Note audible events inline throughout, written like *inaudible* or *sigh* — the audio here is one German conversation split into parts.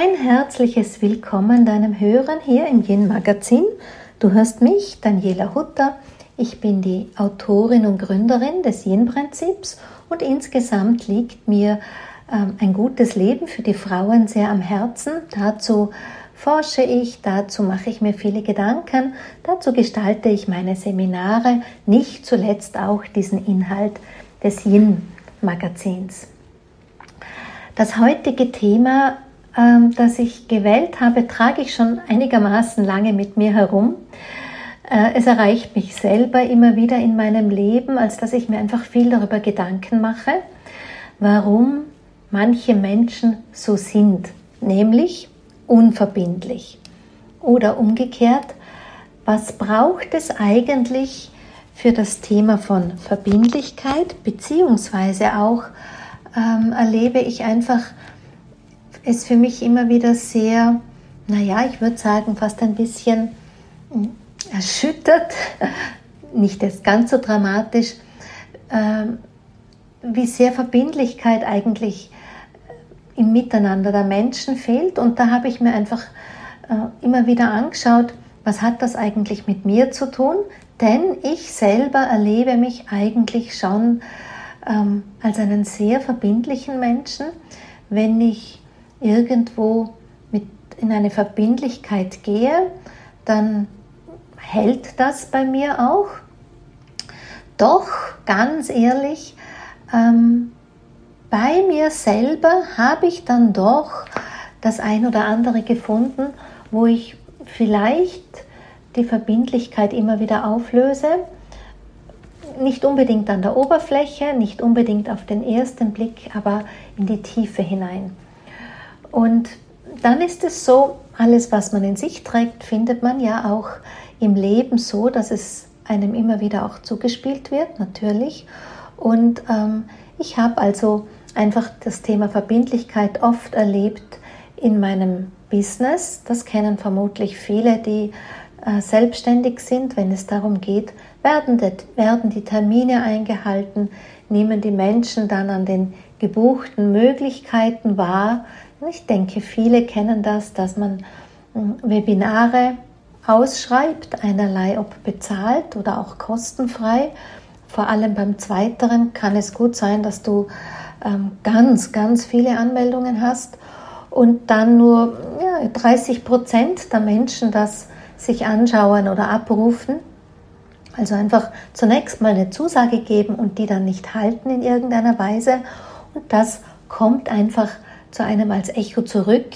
Ein herzliches Willkommen deinem Hören hier im Yin Magazin. Du hörst mich, Daniela Hutter. Ich bin die Autorin und Gründerin des Yin Prinzips und insgesamt liegt mir ähm, ein gutes Leben für die Frauen sehr am Herzen. Dazu forsche ich, dazu mache ich mir viele Gedanken, dazu gestalte ich meine Seminare, nicht zuletzt auch diesen Inhalt des Yin Magazins. Das heutige Thema ähm, das ich gewählt habe, trage ich schon einigermaßen lange mit mir herum. Äh, es erreicht mich selber immer wieder in meinem Leben, als dass ich mir einfach viel darüber Gedanken mache, warum manche Menschen so sind, nämlich unverbindlich. Oder umgekehrt, was braucht es eigentlich für das Thema von Verbindlichkeit, beziehungsweise auch ähm, erlebe ich einfach ist für mich immer wieder sehr, naja, ich würde sagen, fast ein bisschen hm, erschüttert, *laughs* nicht jetzt ganz so dramatisch, ähm, wie sehr Verbindlichkeit eigentlich im Miteinander der Menschen fehlt. Und da habe ich mir einfach äh, immer wieder angeschaut, was hat das eigentlich mit mir zu tun? Denn ich selber erlebe mich eigentlich schon ähm, als einen sehr verbindlichen Menschen, wenn ich irgendwo mit in eine Verbindlichkeit gehe, dann hält das bei mir auch. Doch, ganz ehrlich, ähm, bei mir selber habe ich dann doch das ein oder andere gefunden, wo ich vielleicht die Verbindlichkeit immer wieder auflöse. Nicht unbedingt an der Oberfläche, nicht unbedingt auf den ersten Blick, aber in die Tiefe hinein. Und dann ist es so, alles, was man in sich trägt, findet man ja auch im Leben so, dass es einem immer wieder auch zugespielt wird, natürlich. Und ähm, ich habe also einfach das Thema Verbindlichkeit oft erlebt in meinem Business. Das kennen vermutlich viele, die äh, selbstständig sind, wenn es darum geht, werden die, werden die Termine eingehalten, nehmen die Menschen dann an den gebuchten Möglichkeiten wahr, ich denke, viele kennen das, dass man hm, Webinare ausschreibt, einerlei ob bezahlt oder auch kostenfrei. Vor allem beim Zweiteren kann es gut sein, dass du ähm, ganz, ganz viele Anmeldungen hast und dann nur ja, 30 Prozent der Menschen das sich anschauen oder abrufen. Also einfach zunächst mal eine Zusage geben und die dann nicht halten in irgendeiner Weise. Und das kommt einfach zu einem als Echo zurück,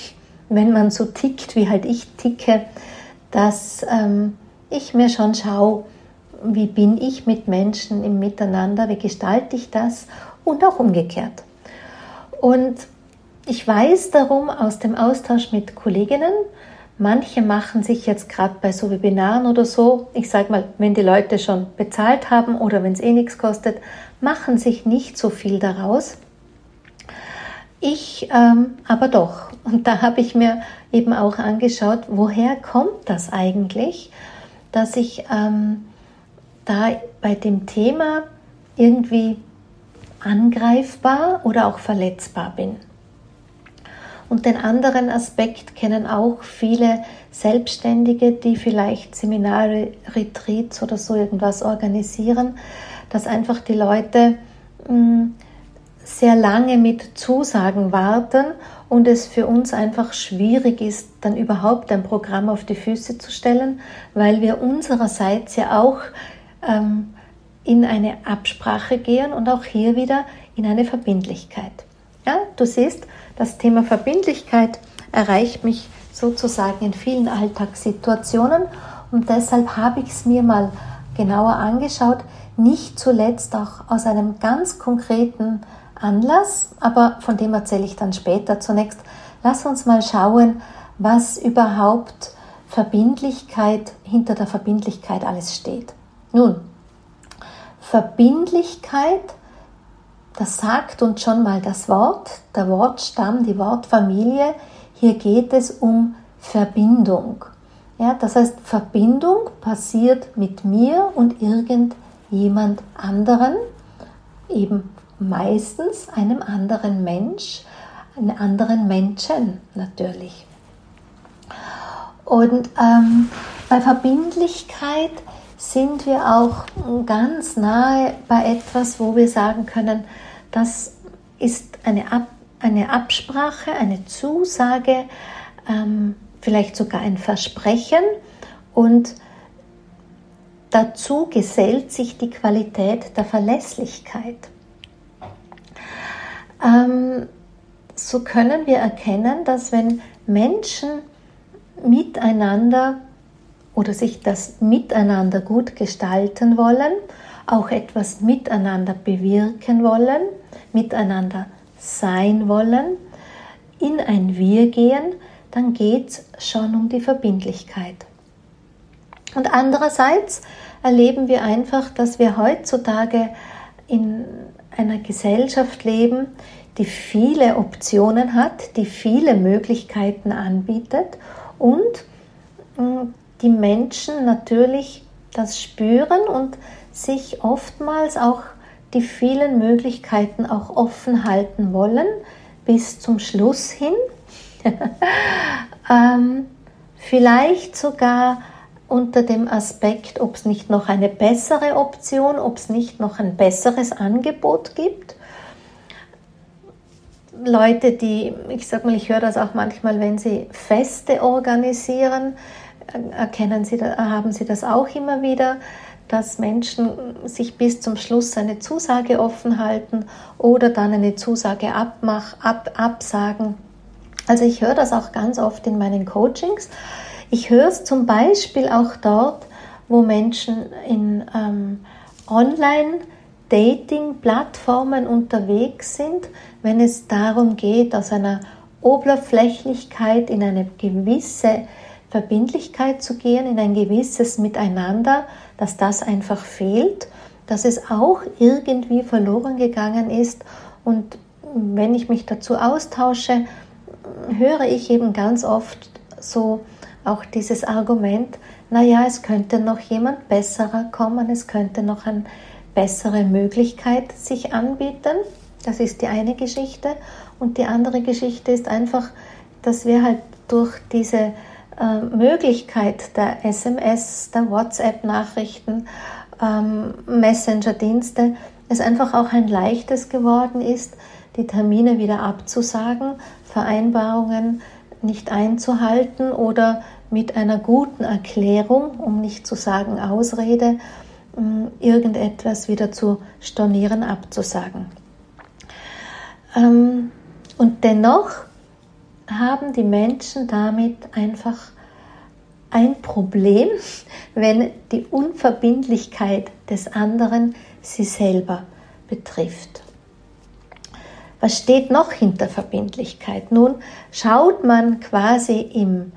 wenn man so tickt, wie halt ich ticke, dass ähm, ich mir schon schaue, wie bin ich mit Menschen im Miteinander, wie gestalte ich das und auch umgekehrt. Und ich weiß darum aus dem Austausch mit Kolleginnen, manche machen sich jetzt gerade bei so Webinaren oder so, ich sage mal, wenn die Leute schon bezahlt haben oder wenn es eh nichts kostet, machen sich nicht so viel daraus ich ähm, aber doch. Und da habe ich mir eben auch angeschaut, woher kommt das eigentlich, dass ich ähm, da bei dem Thema irgendwie angreifbar oder auch verletzbar bin. Und den anderen Aspekt kennen auch viele Selbstständige, die vielleicht Seminare, Retreats oder so irgendwas organisieren, dass einfach die Leute mh, hm, sehr lange mit Zusagen warten und es für uns einfach schwierig ist, dann überhaupt ein Programm auf die Füße zu stellen, weil wir unsererseits ja auch ähm, in eine Absprache gehen und auch hier wieder in eine Verbindlichkeit. Ja, du siehst, das Thema Verbindlichkeit erreicht mich sozusagen in vielen Alltagssituationen und deshalb habe ich es mir mal genauer angeschaut, nicht zuletzt auch aus einem ganz konkreten Anlass, aber von dem erzähle ich dann später. Zunächst lass uns mal schauen, was überhaupt Verbindlichkeit hinter der Verbindlichkeit alles steht. Nun, Verbindlichkeit, das sagt uns schon mal das Wort, der Wortstamm, die Wortfamilie. Hier geht es um Verbindung. Ja, das heißt, Verbindung passiert mit mir und irgendjemand anderen, eben meistens einem anderen Mensch, anderen Menschen natürlich. Und ähm, bei Verbindlichkeit sind wir auch ganz nahe bei etwas, wo wir sagen können, das ist eine, Ab eine Absprache, eine Zusage, ähm, vielleicht sogar ein Versprechen und dazu gesellt sich die Qualität der Verlässlichkeit. Ähm, so können wir erkennen, dass wenn Menschen miteinander oder sich das Miteinander gut gestalten wollen, auch etwas miteinander bewirken wollen, miteinander sein wollen, in ein Wir gehen, dann geht es schon um die Verbindlichkeit. Und andererseits erleben wir einfach, dass wir heutzutage in einer Gesellschaft leben, die viele Optionen hat, die viele Möglichkeiten anbietet und mm, die Menschen natürlich das spüren und sich oftmals auch die vielen Möglichkeiten auch offen halten wollen bis zum Schluss hin. *laughs* ähm, vielleicht sogar unter dem Aspekt, ob es nicht noch eine bessere Option, ob es nicht noch ein besseres Angebot gibt. Leute, die, ich sag mal, ich höre das auch manchmal, wenn sie Feste organisieren, erkennen sie, haben sie das auch immer wieder, dass Menschen sich bis zum Schluss eine Zusage offen halten oder dann eine Zusage abmach, ab, absagen. Also ich höre das auch ganz oft in meinen Coachings. Ich höre es zum Beispiel auch dort, wo Menschen in ähm, Online-Dating-Plattformen unterwegs sind, wenn es darum geht, aus einer Oberflächlichkeit in eine gewisse Verbindlichkeit zu gehen, in ein gewisses Miteinander, dass das einfach fehlt, dass es auch irgendwie verloren gegangen ist. Und wenn ich mich dazu austausche, höre ich eben ganz oft so auch dieses Argument, naja, es könnte noch jemand besserer kommen, es könnte noch eine bessere Möglichkeit sich anbieten. Das ist die eine Geschichte. Und die andere Geschichte ist einfach, dass wir halt durch diese äh, Möglichkeit der SMS, der WhatsApp-Nachrichten, ähm, Messenger-Dienste, es einfach auch ein leichtes geworden ist, die Termine wieder abzusagen, Vereinbarungen nicht einzuhalten oder mit einer guten Erklärung, um nicht zu sagen Ausrede, äh, irgendetwas wieder zu stornieren, abzusagen. Ähm, und dennoch haben die Menschen damit einfach ein Problem, *laughs* wenn die Unverbindlichkeit des anderen sie selber betrifft. Was steht noch hinter Verbindlichkeit? Nun schaut man quasi im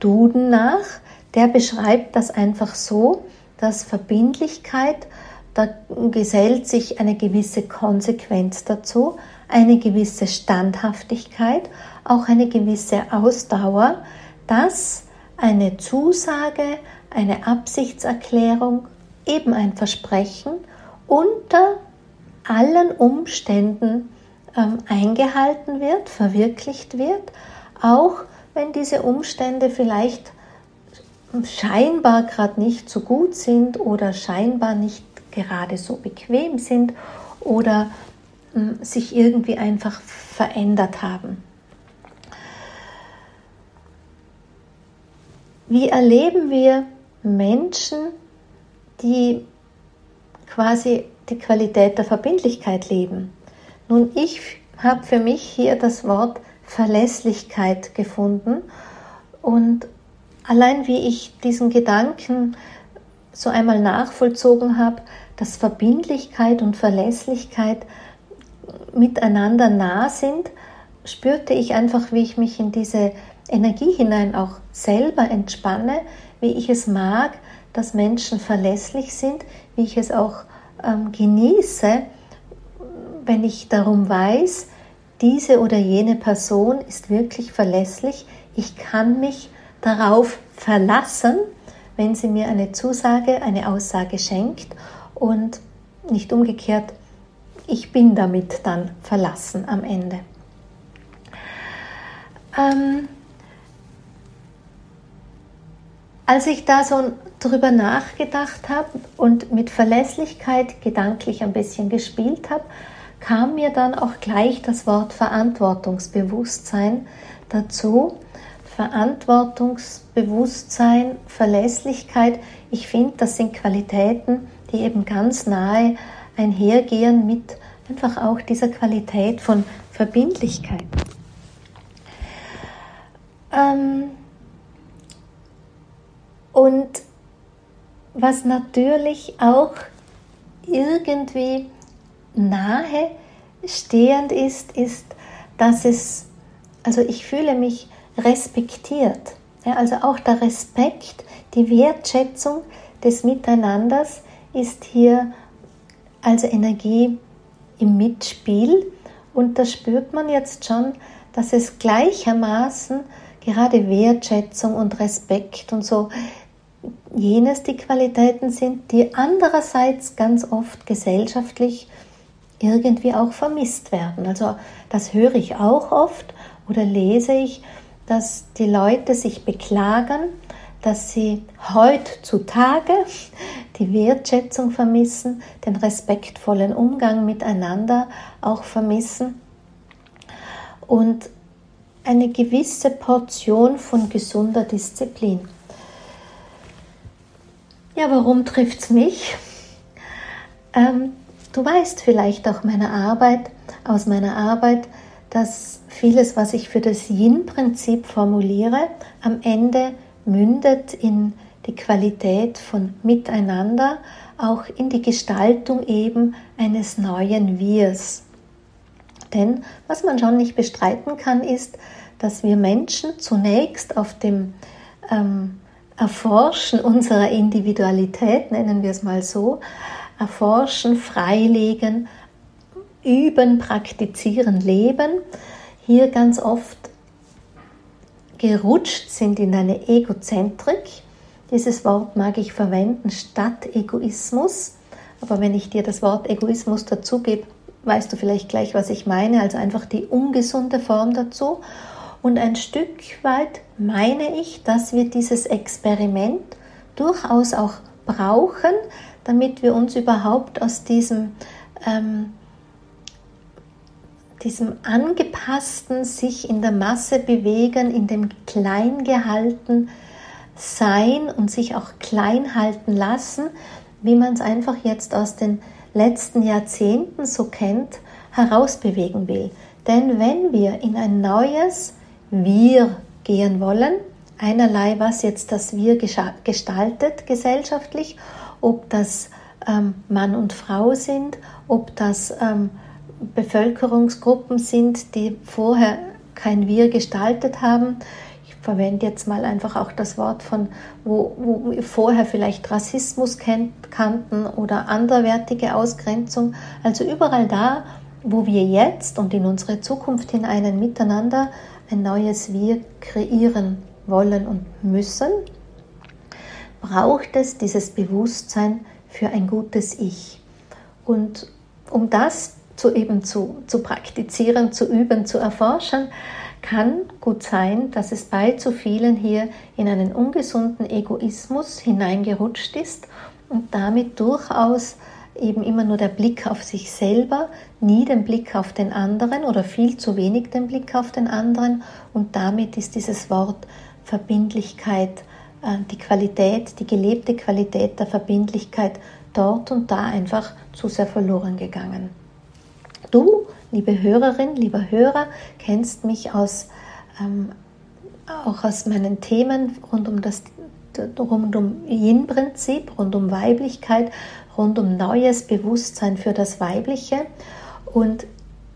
Duden nach, der beschreibt das einfach so, dass Verbindlichkeit, da gesellt sich eine gewisse Konsequenz dazu, eine gewisse Standhaftigkeit, auch eine gewisse Ausdauer, dass eine Zusage, eine Absichtserklärung, eben ein Versprechen unter allen Umständen ähm, eingehalten wird, verwirklicht wird, auch wenn diese Umstände vielleicht scheinbar gerade nicht so gut sind oder scheinbar nicht gerade so bequem sind oder ähm, sich irgendwie einfach verändert haben. Wie erleben wir Menschen, die quasi die Qualität der Verbindlichkeit leben? Nun, ich habe für mich hier das Wort Verlässlichkeit gefunden. Und allein wie ich diesen Gedanken so einmal nachvollzogen habe, dass Verbindlichkeit und Verlässlichkeit miteinander nah sind, spürte ich einfach, wie ich mich in diese Energie hinein auch selber entspanne, wie ich es mag, dass Menschen verlässlich sind, wie ich es auch ähm, genieße, wenn ich darum weiß, diese oder jene Person ist wirklich verlässlich, ich kann mich darauf verlassen, wenn sie mir eine Zusage, eine Aussage schenkt und nicht umgekehrt, ich bin damit dann verlassen am Ende. ähm, als ich da so drüber nachgedacht habe und mit Verlässlichkeit gedanklich ein bisschen gespielt habe, kam mir dann auch gleich das Wort Verantwortungsbewusstsein dazu. Verantwortungsbewusstsein, Verlässlichkeit, ich finde, das sind Qualitäten, die eben ganz nahe einhergehen mit einfach auch dieser Qualität von Verbindlichkeit. Ähm und was natürlich auch irgendwie nahe stehend ist, ist, dass es, also ich fühle mich respektiert. Ja, also auch der Respekt, die Wertschätzung des Miteinanders ist hier als Energie im Mitspiel und da spürt man jetzt schon, dass es gleichermaßen gerade Wertschätzung und Respekt und so jenes die Qualitäten sind, die andererseits ganz oft gesellschaftlich irgendwie auch vermisst werden. Also das höre ich auch oft oder lese ich, dass die Leute sich beklagen, dass sie heutzutage *laughs* die Wertschätzung vermissen, den respektvollen Umgang miteinander auch vermissen und eine gewisse Portion von gesunder Disziplin. Ja, warum trifft es mich? Ähm, du weißt vielleicht auch meine Arbeit, aus meiner Arbeit, dass vieles, was ich für das Yin-Prinzip formuliere, am Ende mündet in die Qualität von Miteinander, auch in die Gestaltung eben eines neuen Wirs. Denn was man schon nicht bestreiten kann, ist, dass wir Menschen zunächst auf dem ähm, Erforschen unserer Individualität, nennen wir es mal so, erforschen, freilegen, üben, praktizieren, leben, hier ganz oft gerutscht sind in eine Egozentrik. Dieses Wort mag ich verwenden statt Egoismus. Aber wenn ich dir das Wort Egoismus dazu gebe, weißt du vielleicht gleich, was ich meine. Also einfach die ungesunde Form dazu. Und ein Stück weit meine ich, dass wir dieses Experiment durchaus auch brauchen, damit wir uns überhaupt aus diesem, ähm, diesem angepassten, sich in der Masse bewegen, in dem klein gehalten Sein und sich auch klein halten lassen, wie man es einfach jetzt aus den letzten Jahrzehnten so kennt, herausbewegen will. Denn wenn wir in ein neues, wir gehen wollen. Einerlei, was jetzt das Wir gestaltet gesellschaftlich, ob das ähm, Mann und Frau sind, ob das ähm, Bevölkerungsgruppen sind, die vorher kein Wir gestaltet haben. Ich verwende jetzt mal einfach auch das Wort von, wo, wo wir vorher vielleicht Rassismus kennt, kannten oder anderwertige Ausgrenzung. Also überall da, wo wir jetzt und in unsere Zukunft hinein ein Miteinander ein neues Wir kreieren wollen und müssen, braucht es dieses Bewusstsein für ein gutes Ich. Und um das zu eben zu, zu praktizieren, zu üben, zu erforschen, kann gut sein, dass es bei zu vielen hier in einen ungesunden Egoismus hineingerutscht ist und damit durchaus eben immer nur der Blick auf sich selber, nie den Blick auf den anderen oder viel zu wenig den Blick auf den anderen und damit ist dieses Wort Verbindlichkeit, die Qualität, die gelebte Qualität der Verbindlichkeit dort und da einfach zu sehr verloren gegangen. Du, liebe Hörerin, lieber Hörer, kennst mich aus, ähm, auch aus meinen Themen rund um das rund um Yin-Prinzip, rund um Weiblichkeit, rund um neues Bewusstsein für das Weibliche. Und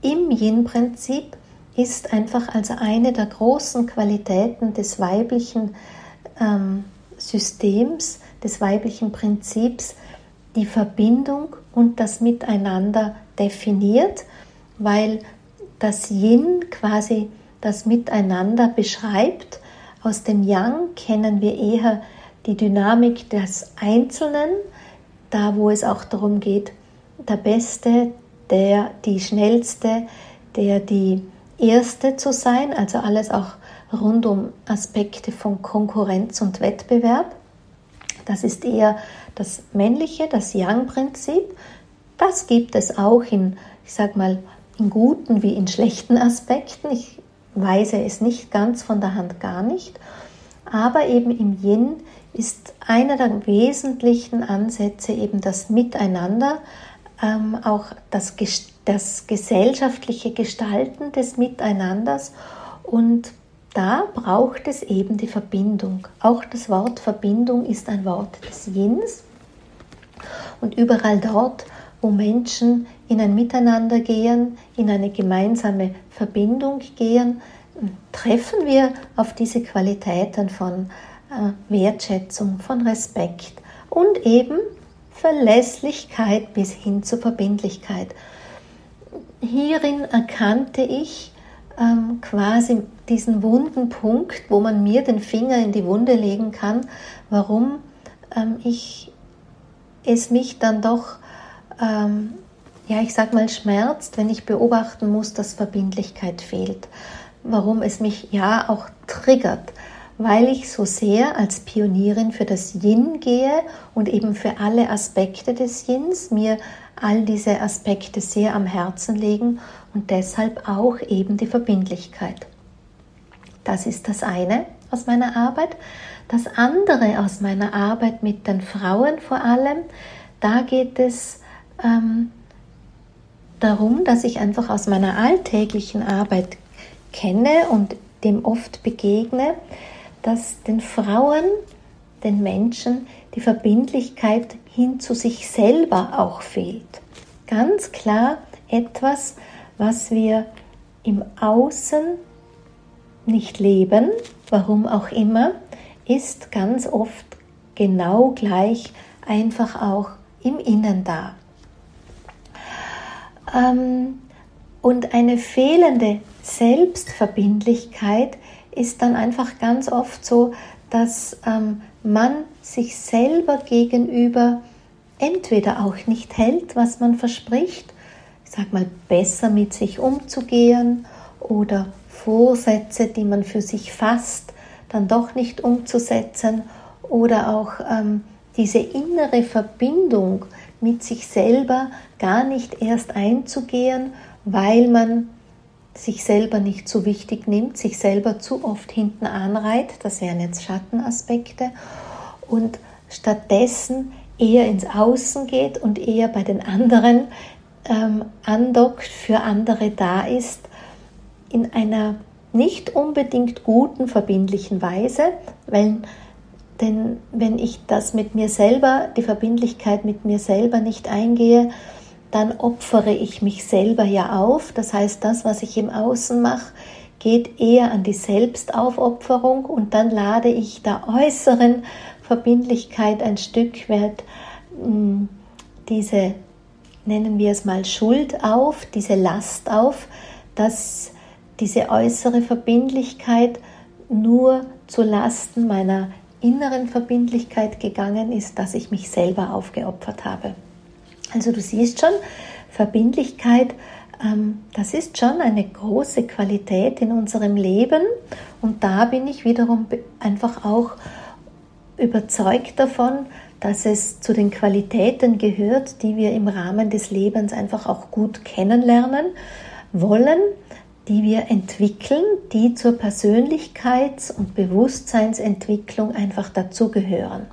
im Yin-Prinzip ist einfach also eine der großen Qualitäten des weiblichen ähm, Systems, des weiblichen Prinzips, die Verbindung und das Miteinander definiert, weil das Yin quasi das Miteinander beschreibt. Aus dem Yang kennen wir eher die Dynamik des Einzelnen, da wo es auch darum geht, der Beste, der die Schnellste, der die Erste zu sein, also alles auch rund um Aspekte von Konkurrenz und Wettbewerb. Das ist eher das männliche, das Yang-Prinzip. Das gibt es auch in, ich sag mal, in guten wie in schlechten Aspekten. Ich weise es nicht ganz von der Hand gar nicht. Aber eben im Yin ist einer der wesentlichen Ansätze eben das Miteinander, ähm, auch das, das gesellschaftliche Gestalten des Miteinanders und da braucht es eben die Verbindung. Auch das Wort Verbindung ist ein Wort des Yins. Und überall dort, wo Menschen in ein Miteinander gehen, in eine gemeinsame Verbindung gehen, treffen wir auf diese Qualitäten von äh, Wertschätzung, von Respekt und eben Verlässlichkeit bis hin zur Verbindlichkeit. Hierin erkannte ich, ähm, quasi diesen wunden Punkt, wo man mir den Finger in die Wunde legen kann, warum ähm, ich es mich dann doch, ähm, ja, ich sag mal, schmerzt, wenn ich beobachten muss, dass Verbindlichkeit fehlt. Warum es mich ja auch triggert, weil ich so sehr als Pionierin für das Yin gehe und eben für alle Aspekte des Yins mir all diese Aspekte sehr am Herzen legen und deshalb auch eben die Verbindlichkeit. Das ist das eine aus meiner Arbeit. Das andere aus meiner Arbeit mit den Frauen vor allem, da geht es ähm, darum, dass ich einfach aus meiner alltäglichen Arbeit kenne und dem oft begegne, dass den Frauen, den Menschen die Verbindlichkeit hin zu sich selber auch fehlt. Ganz klar etwas, was wir im Außen nicht leben, warum auch immer, ist ganz oft genau gleich einfach auch im Innen da. Ähm, und eine fehlende Selbstverbindlichkeit ist dann einfach ganz oft so, dass ähm, man sich selber gegenüber entweder auch nicht hält, was man verspricht, ich sag mal, besser mit sich umzugehen oder Vorsätze, die man für sich fasst, dann doch nicht umzusetzen oder auch ähm, diese innere Verbindung mit sich selber gar nicht erst einzugehen, weil man sich selber nicht so wichtig nimmt, sich selber zu oft hinten anreiht, das wären jetzt Schattenaspekte, und stattdessen eher ins Außen geht und eher bei den anderen ähm, andockt, für andere da ist, in einer nicht unbedingt guten, verbindlichen Weise, weil denn wenn ich das mit mir selber, die Verbindlichkeit mit mir selber nicht eingehe, dann opfere ich mich selber ja auf. Das heißt, das, was ich im Außen mache, geht eher an die Selbstaufopferung und dann lade ich der äußeren Verbindlichkeit ein Stück weit hm, diese, nennen wir es mal, Schuld auf, diese Last auf, dass diese äußere Verbindlichkeit nur zu Lasten meiner inneren Verbindlichkeit gegangen ist, dass ich mich selber aufgeopfert habe. Also du siehst schon, Verbindlichkeit, ähm, das ist schon eine große Qualität in unserem Leben und da bin ich wiederum einfach auch überzeugt davon, dass es zu den Qualitäten gehört, die wir im Rahmen des Lebens einfach auch gut kennenlernen wollen, die wir entwickeln, die zur Persönlichkeits- und Bewusstseinsentwicklung einfach dazugehören.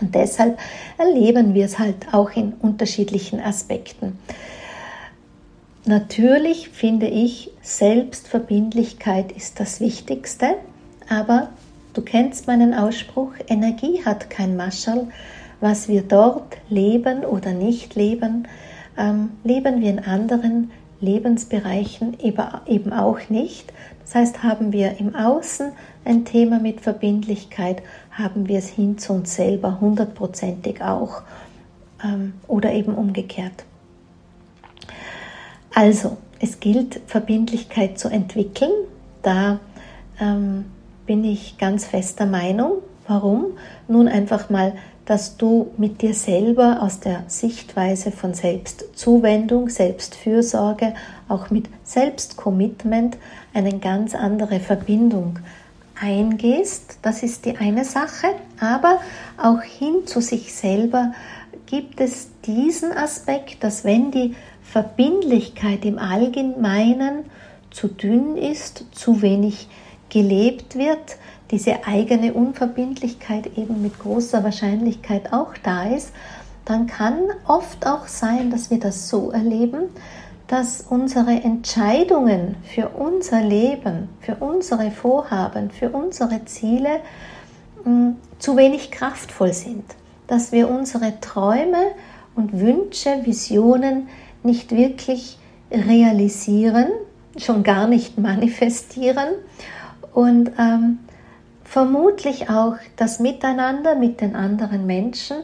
Und deshalb erleben wir es halt auch in unterschiedlichen Aspekten. Natürlich finde ich, Selbstverbindlichkeit ist das Wichtigste, aber du kennst meinen Ausspruch, Energie hat kein Maschall. Was wir dort leben oder nicht leben, ähm, leben wir in anderen Lebensbereichen eben auch nicht. Das heißt, haben wir im Außen ein Thema mit Verbindlichkeit, haben wir es hin zu uns selber hundertprozentig auch ähm, oder eben umgekehrt. Also, es gilt, Verbindlichkeit zu entwickeln. Da ähm, bin ich ganz fester Meinung. Warum? Nun einfach mal dass du mit dir selber aus der Sichtweise von Selbstzuwendung, Selbstfürsorge, auch mit Selbstcommitment eine ganz andere Verbindung eingehst. Das ist die eine Sache. Aber auch hin zu sich selber gibt es diesen Aspekt, dass wenn die Verbindlichkeit im Allgemeinen zu dünn ist, zu wenig gelebt wird, diese eigene Unverbindlichkeit eben mit großer Wahrscheinlichkeit auch da ist, dann kann oft auch sein, dass wir das so erleben, dass unsere Entscheidungen für unser Leben, für unsere Vorhaben, für unsere Ziele mh, hm, zu wenig kraftvoll sind, dass wir unsere Träume und Wünsche, Visionen nicht wirklich realisieren, schon gar nicht manifestieren und ähm, vermutlich auch das Miteinander mit den anderen Menschen,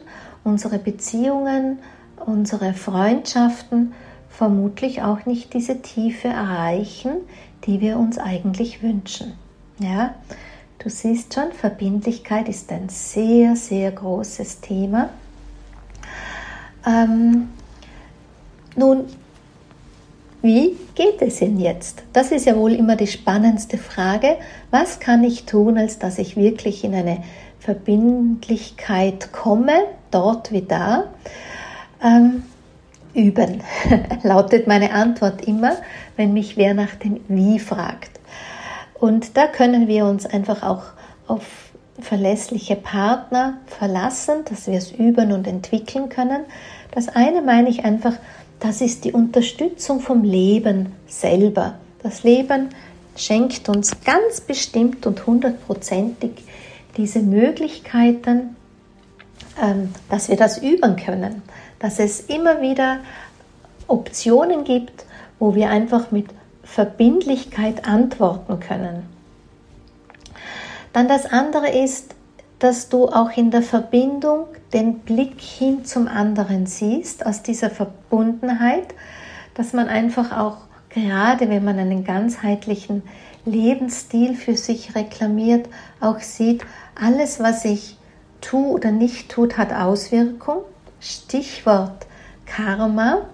unsere Beziehungen, unsere Freundschaften vermutlich auch nicht diese Tiefe erreichen, die wir uns eigentlich wünschen. Ja, du siehst schon, Verbindlichkeit ist ein sehr, sehr großes Thema. Ähm, nun, wie geht es denn jetzt? Das ist ja wohl immer die spannendste Frage. Was kann ich tun, als dass ich wirklich in eine Verbindlichkeit komme, dort wie da? Ähm, üben, *laughs* lautet meine Antwort immer, wenn mich wer nach dem Wie fragt. Und da können wir uns einfach auch auf verlässliche Partner verlassen, dass wir es üben und entwickeln können. Das eine meine ich einfach, das ist die Unterstützung vom Leben selber. Das Leben schenkt uns ganz bestimmt und hundertprozentig diese Möglichkeiten, ähm, dass wir das üben können, dass es immer wieder Optionen gibt, wo wir einfach mit Verbindlichkeit antworten können. Dann das andere ist, dass du auch in der Verbindung den Blick hin zum anderen siehst, aus dieser Verbundenheit, dass man einfach auch gerade, wenn man einen ganzheitlichen Lebensstil für sich reklamiert, auch sieht, alles, was ich tue oder nicht tut, hat Auswirkung. Stichwort Karma.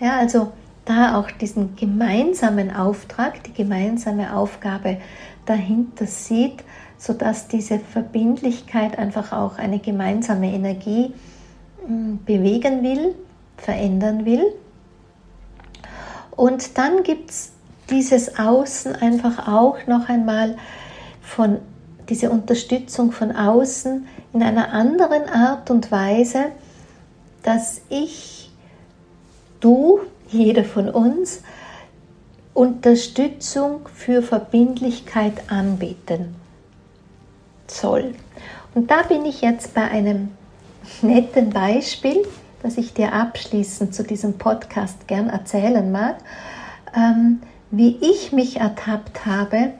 Ja, also da auch diesen gemeinsamen Auftrag, die gemeinsame Aufgabe dahinter sieht, sodass diese Verbindlichkeit einfach auch eine gemeinsame Energie hm, bewegen will, verändern will. Und dann gibt es dieses Außen einfach auch noch einmal von diese Unterstützung von außen in einer anderen Art und Weise, dass ich, du, jeder von uns, Unterstützung für Verbindlichkeit anbieten soll. Und da bin ich jetzt bei einem netten Beispiel, das ich dir abschließend zu diesem Podcast gern erzählen mag, ähm, wie ich mich ertappt habe,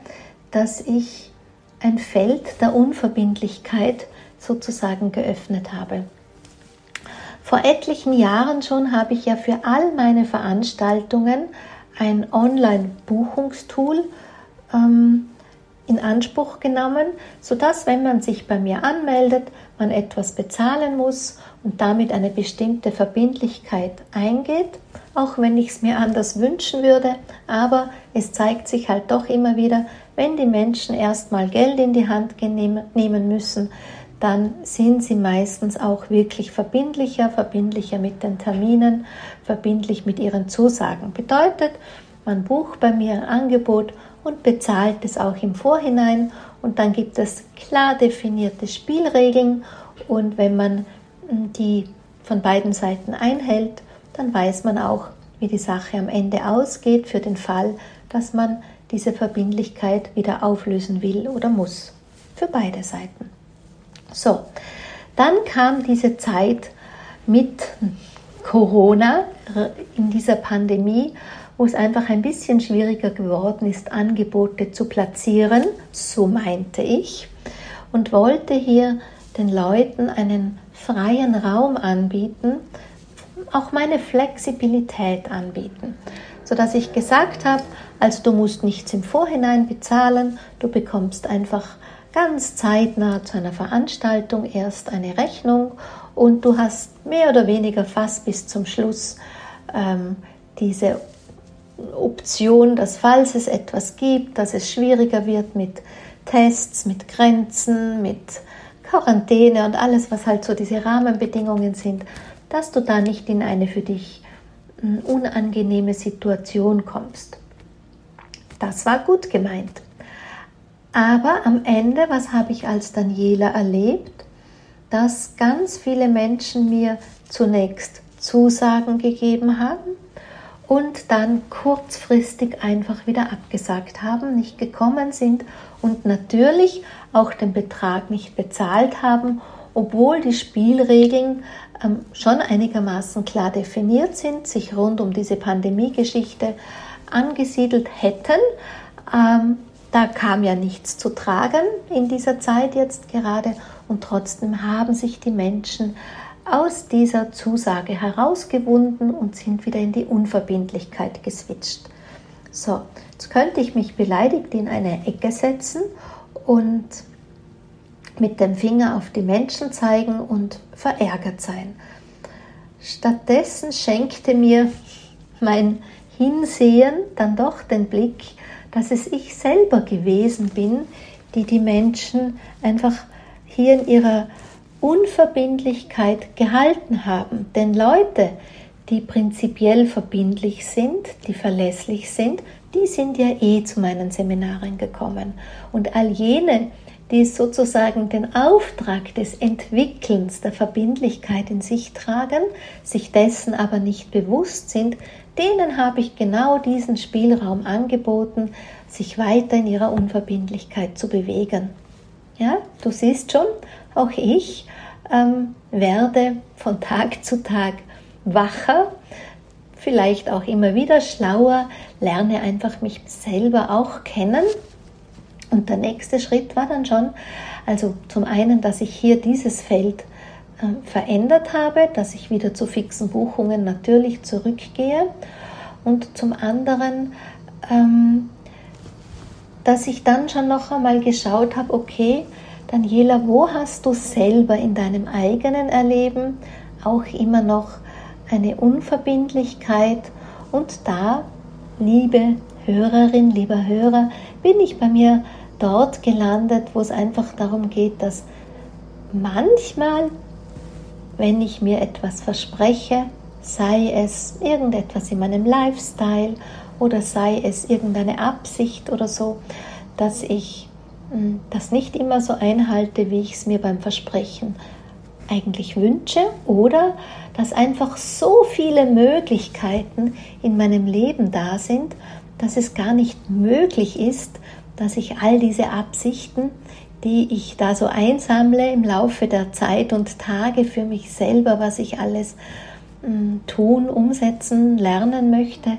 dass ich ein Feld der Unverbindlichkeit sozusagen geöffnet habe. Vor etlichen Jahren schon habe ich ja für all meine Veranstaltungen ein Online-Buchungstool ähm, in Anspruch genommen, sodass, wenn man sich bei mir anmeldet, man etwas bezahlen muss und damit eine bestimmte Verbindlichkeit eingeht, auch wenn ich es mir anders wünschen würde, aber es zeigt sich halt doch immer wieder, wenn die Menschen erstmal Geld in die Hand nehmen müssen, dann sind sie meistens auch wirklich verbindlicher, verbindlicher mit den Terminen, verbindlich mit ihren Zusagen. Bedeutet, man bucht bei mir ein Angebot und bezahlt es auch im Vorhinein und dann gibt es klar definierte Spielregeln und wenn man hm, die von beiden Seiten einhält, dann weiß man auch, wie die Sache am Ende ausgeht für den Fall, dass man diese Verbindlichkeit wieder auflösen will oder muss. Für beide Seiten. So, dann kam diese Zeit mit Corona in dieser Pandemie wo es einfach ein bisschen schwieriger geworden ist, Angebote zu platzieren, so meinte ich, und wollte hier den Leuten einen freien Raum anbieten, auch meine Flexibilität anbieten, sodass ich gesagt habe, also du musst nichts im Vorhinein bezahlen, du bekommst einfach ganz zeitnah zu einer Veranstaltung erst eine Rechnung und du hast mehr oder weniger fast bis zum Schluss ähm, diese Option, dass falls es etwas gibt, dass es schwieriger wird mit Tests, mit Grenzen, mit Quarantäne und alles, was halt so diese Rahmenbedingungen sind, dass du da nicht in eine für dich hm, unangenehme Situation kommst. Das war gut gemeint. Aber am Ende, was habe ich als Daniela erlebt? Dass ganz viele Menschen mir zunächst Zusagen gegeben haben und dann kurzfristig einfach wieder abgesagt haben, nicht gekommen sind und natürlich auch den Betrag nicht bezahlt haben, obwohl die Spielregeln ähm, schon einigermaßen klar definiert sind, sich rund um diese Pandemie-Geschichte angesiedelt hätten. Ähm, da kam ja nichts zu tragen in dieser Zeit jetzt gerade und trotzdem haben sich die Menschen aus dieser Zusage herausgewunden und sind wieder in die Unverbindlichkeit geswitcht. So, jetzt könnte ich mich beleidigt in eine Ecke setzen und mit dem Finger auf die Menschen zeigen und verärgert sein. Stattdessen schenkte mir mein Hinsehen dann doch den Blick, dass es ich selber gewesen bin, die die Menschen einfach hier in ihrer Unverbindlichkeit gehalten haben. Denn Leute, die prinzipiell verbindlich sind, die verlässlich sind, die sind ja eh zu meinen Seminaren gekommen. Und all jene, die sozusagen den Auftrag des Entwickelns der Verbindlichkeit in sich tragen, sich dessen aber nicht bewusst sind, denen habe ich genau diesen Spielraum angeboten, sich weiter in ihrer Unverbindlichkeit zu bewegen. Ja, du siehst schon, auch ich ähm, werde von Tag zu Tag wacher, vielleicht auch immer wieder schlauer, lerne einfach mich selber auch kennen. Und der nächste Schritt war dann schon, also zum einen, dass ich hier dieses Feld äh, verändert habe, dass ich wieder zu fixen Buchungen natürlich zurückgehe. Und zum anderen, ähm, dass ich dann schon noch einmal geschaut habe, okay, Daniela, wo hast du selber in deinem eigenen Erleben auch immer noch eine Unverbindlichkeit? Und da, liebe Hörerin, lieber Hörer, bin ich bei mir dort gelandet, wo es einfach darum geht, dass manchmal, wenn ich mir etwas verspreche, sei es irgendetwas in meinem Lifestyle oder sei es irgendeine Absicht oder so, dass ich das nicht immer so einhalte, wie ich es mir beim Versprechen eigentlich wünsche oder dass einfach so viele Möglichkeiten in meinem Leben da sind, dass es gar nicht möglich ist, dass ich all diese Absichten, die ich da so einsammle im Laufe der Zeit und Tage für mich selber, was ich alles hm, tun, umsetzen, lernen möchte,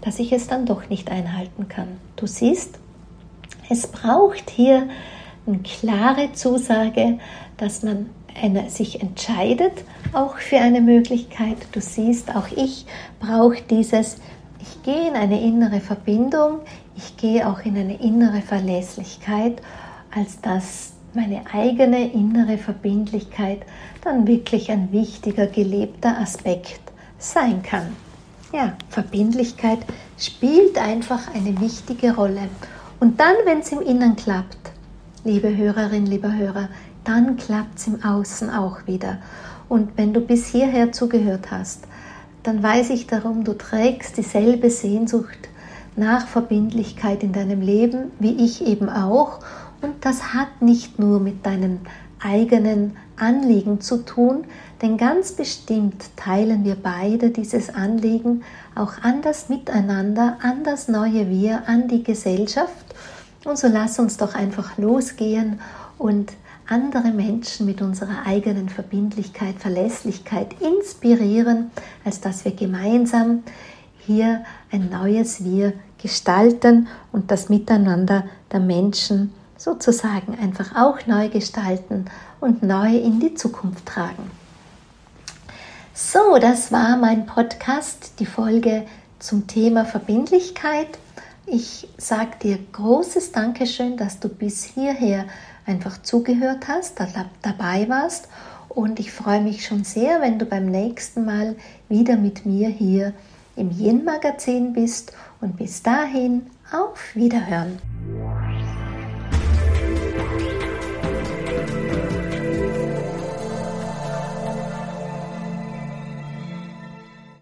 dass ich es dann doch nicht einhalten kann. Du siehst, es braucht hier eine klare Zusage, dass man eine, sich entscheidet, auch für eine Möglichkeit. Du siehst, auch ich brauche dieses, ich gehe in eine innere Verbindung, ich gehe auch in eine innere Verlässlichkeit, als dass meine eigene innere Verbindlichkeit dann wirklich ein wichtiger gelebter Aspekt sein kann. Ja, Verbindlichkeit spielt einfach eine wichtige Rolle. Und dann, wenn es im Innen klappt, liebe Hörerin, lieber Hörer, dann klappt es im Außen auch wieder. Und wenn du bis hierher zugehört hast, dann weiß ich darum, du trägst dieselbe Sehnsucht nach Verbindlichkeit in deinem Leben, wie ich eben auch. Und das hat nicht nur mit deinen eigenen Anliegen zu tun, denn ganz bestimmt teilen wir beide dieses Anliegen auch an das Miteinander, an das neue Wir, an die Gesellschaft. Und so lass uns doch einfach losgehen und andere Menschen mit unserer eigenen Verbindlichkeit, Verlässlichkeit inspirieren, als dass wir gemeinsam hier ein neues Wir gestalten und das Miteinander der Menschen sozusagen einfach auch neu gestalten und neu in die Zukunft tragen. So, das war mein Podcast, die Folge zum Thema Verbindlichkeit. Ich sage dir großes Dankeschön, dass du bis hierher einfach zugehört hast, dabei warst und ich freue mich schon sehr, wenn du beim nächsten Mal wieder mit mir hier im Yin Magazin bist und bis dahin auf Wiederhören.